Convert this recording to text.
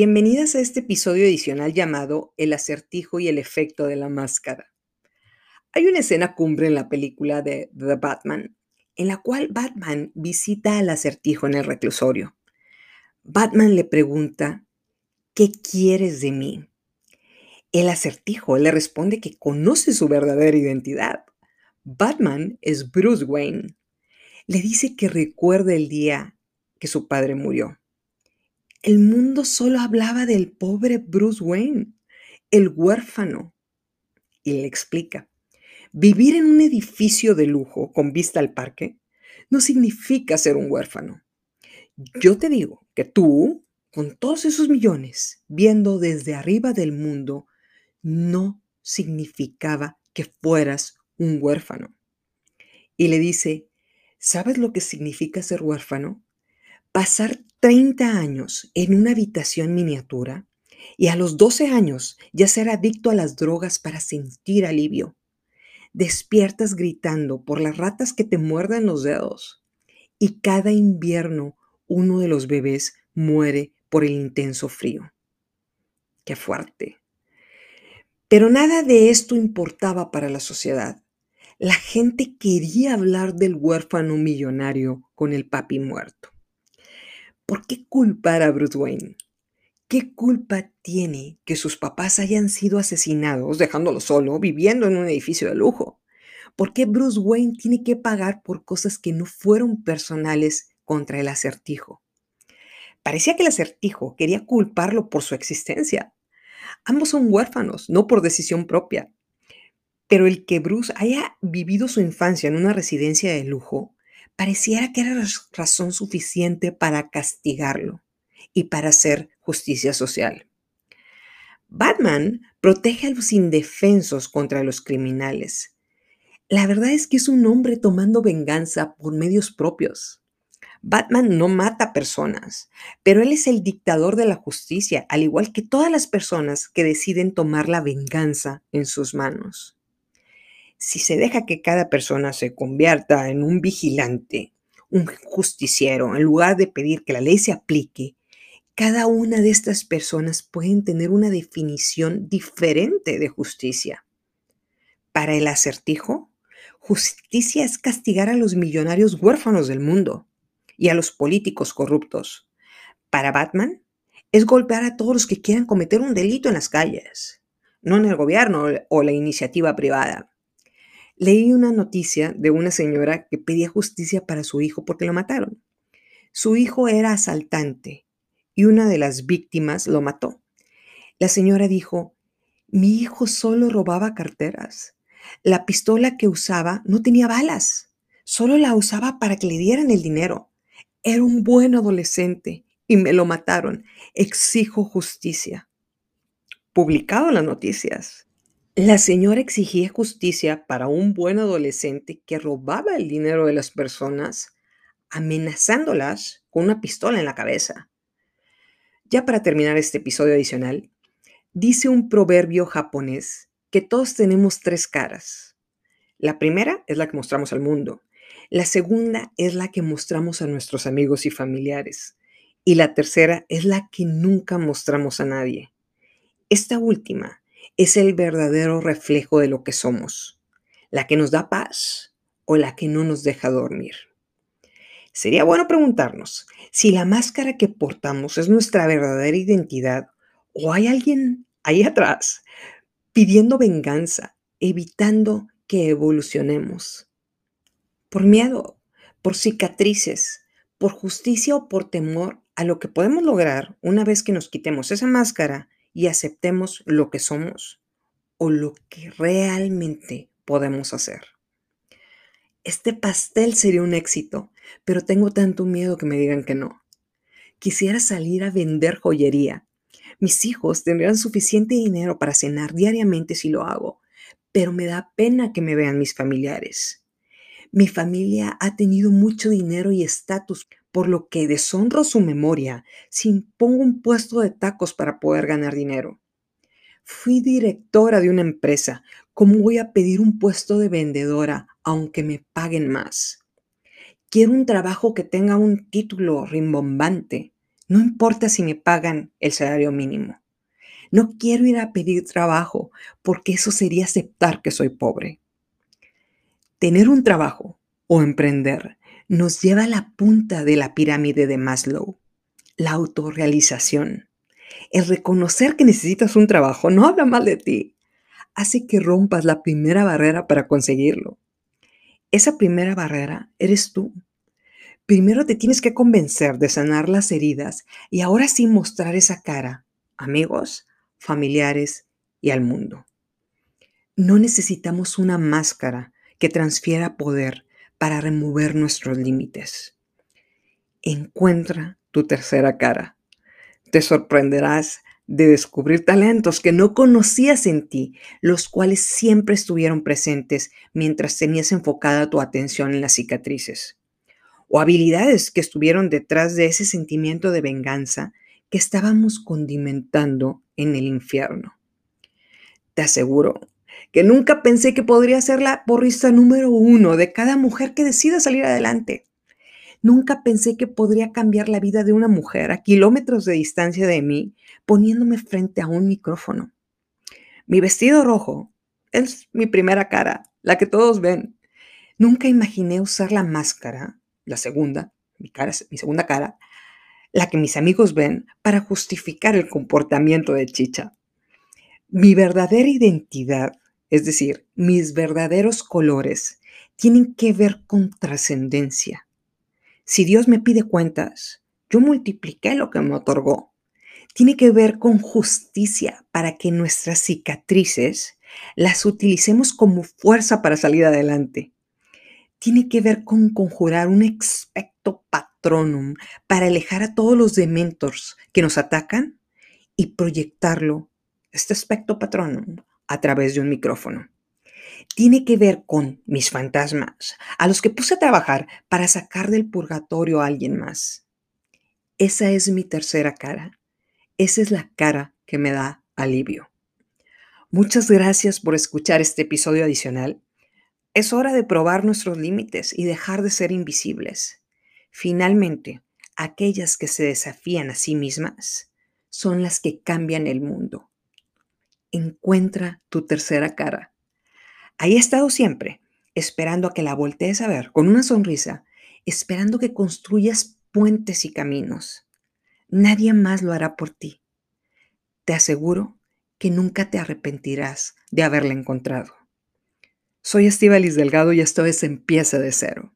Bienvenidas a este episodio adicional llamado El acertijo y el efecto de la máscara. Hay una escena cumbre en la película de The Batman, en la cual Batman visita al acertijo en el reclusorio. Batman le pregunta, ¿qué quieres de mí? El acertijo le responde que conoce su verdadera identidad. Batman es Bruce Wayne. Le dice que recuerda el día que su padre murió el mundo solo hablaba del pobre Bruce Wayne, el huérfano. Y le explica, vivir en un edificio de lujo con vista al parque no significa ser un huérfano. Yo te digo que tú, con todos esos millones, viendo desde arriba del mundo, no significaba que fueras un huérfano. Y le dice, ¿sabes lo que significa ser huérfano? Pasar 30 años en una habitación miniatura y a los 12 años ya ser adicto a las drogas para sentir alivio. Despiertas gritando por las ratas que te muerden los dedos y cada invierno uno de los bebés muere por el intenso frío. Qué fuerte. Pero nada de esto importaba para la sociedad. La gente quería hablar del huérfano millonario con el papi muerto. ¿Por qué culpar a Bruce Wayne? ¿Qué culpa tiene que sus papás hayan sido asesinados dejándolo solo, viviendo en un edificio de lujo? ¿Por qué Bruce Wayne tiene que pagar por cosas que no fueron personales contra el acertijo? Parecía que el acertijo quería culparlo por su existencia. Ambos son huérfanos, no por decisión propia. Pero el que Bruce haya vivido su infancia en una residencia de lujo pareciera que era razón suficiente para castigarlo y para hacer justicia social. Batman protege a los indefensos contra los criminales. La verdad es que es un hombre tomando venganza por medios propios. Batman no mata personas, pero él es el dictador de la justicia, al igual que todas las personas que deciden tomar la venganza en sus manos si se deja que cada persona se convierta en un vigilante, un justiciero, en lugar de pedir que la ley se aplique, cada una de estas personas pueden tener una definición diferente de justicia. Para el acertijo, justicia es castigar a los millonarios huérfanos del mundo y a los políticos corruptos. Para Batman, es golpear a todos los que quieran cometer un delito en las calles, no en el gobierno o la iniciativa privada. Leí una noticia de una señora que pedía justicia para su hijo porque lo mataron. Su hijo era asaltante y una de las víctimas lo mató. La señora dijo, mi hijo solo robaba carteras. La pistola que usaba no tenía balas, solo la usaba para que le dieran el dinero. Era un buen adolescente y me lo mataron. Exijo justicia. Publicado las noticias. La señora exigía justicia para un buen adolescente que robaba el dinero de las personas, amenazándolas con una pistola en la cabeza. Ya para terminar este episodio adicional, dice un proverbio japonés que todos tenemos tres caras. La primera es la que mostramos al mundo, la segunda es la que mostramos a nuestros amigos y familiares, y la tercera es la que nunca mostramos a nadie. Esta última es el verdadero reflejo de lo que somos, la que nos da paz o la que no nos deja dormir. Sería bueno preguntarnos si la máscara que portamos es nuestra verdadera identidad o hay alguien ahí atrás pidiendo venganza, evitando que evolucionemos. Por miedo, por cicatrices, por justicia o por temor a lo que podemos lograr una vez que nos quitemos esa máscara y aceptemos lo que somos o lo que realmente podemos hacer. Este pastel sería un éxito, pero tengo tanto miedo que me digan que no. Quisiera salir a vender joyería. Mis hijos tendrían suficiente dinero para cenar diariamente si lo hago, pero me da pena que me vean mis familiares. Mi familia ha tenido mucho dinero y estatus, por lo que deshonro su memoria si impongo un puesto de tacos para poder ganar dinero. Fui directora de una empresa. ¿Cómo voy a pedir un puesto de vendedora aunque me paguen más? Quiero un trabajo que tenga un título rimbombante, No importa si me pagan el salario mínimo. No quiero ir a pedir trabajo porque eso sería aceptar que soy pobre. Tener un trabajo o emprender nos lleva a la punta de la pirámide de Maslow, la autorrealización. El reconocer que necesitas un trabajo no habla mal de ti, hace que rompas la primera barrera para conseguirlo. Esa primera barrera eres tú. Primero te tienes que convencer de sanar las heridas y ahora sí mostrar esa cara, amigos, familiares y al mundo. No necesitamos una máscara que transfiera poder para remover nuestros límites. Encuentra tu tercera cara. Te sorprenderás de descubrir talentos que no conocías en ti, los cuales siempre estuvieron presentes mientras tenías enfocada tu atención en las cicatrices o habilidades que estuvieron detrás de ese sentimiento de venganza que estábamos condimentando en el infierno. Te aseguro que nunca pensé que podría ser la porrista número uno de cada mujer que decida salir adelante. Nunca pensé que podría cambiar la vida de una mujer a kilómetros de distancia de mí poniéndome frente a un micrófono. Mi vestido rojo es mi primera cara, la que todos ven. Nunca imaginé usar la máscara la segunda, mi, mi segunda cara, la que mis amigos ven para justificar el comportamiento de Chicha. Mi verdadera identidad, es decir, mis verdaderos colores, tienen que ver con trascendencia. Si Dios me pide cuentas, yo multipliqué lo que me otorgó. Tiene que ver con justicia para que nuestras cicatrices las utilicemos como fuerza para salir adelante tiene que ver con conjurar un expecto patronum para alejar a todos los dementors que nos atacan y proyectarlo, este expecto patronum, a través de un micrófono. Tiene que ver con mis fantasmas, a los que puse a trabajar para sacar del purgatorio a alguien más. Esa es mi tercera cara. Esa es la cara que me da alivio. Muchas gracias por escuchar este episodio adicional es hora de probar nuestros límites y dejar de ser invisibles. Finalmente, aquellas que se desafían a sí mismas son las que cambian el mundo. Encuentra tu tercera cara. Ahí he estado siempre, esperando a que la voltees a ver con una sonrisa, esperando que construyas puentes y caminos. Nadie más lo hará por ti. Te aseguro que nunca te arrepentirás de haberla encontrado. Soy Estivalis Delgado y esto es Empieza de Cero.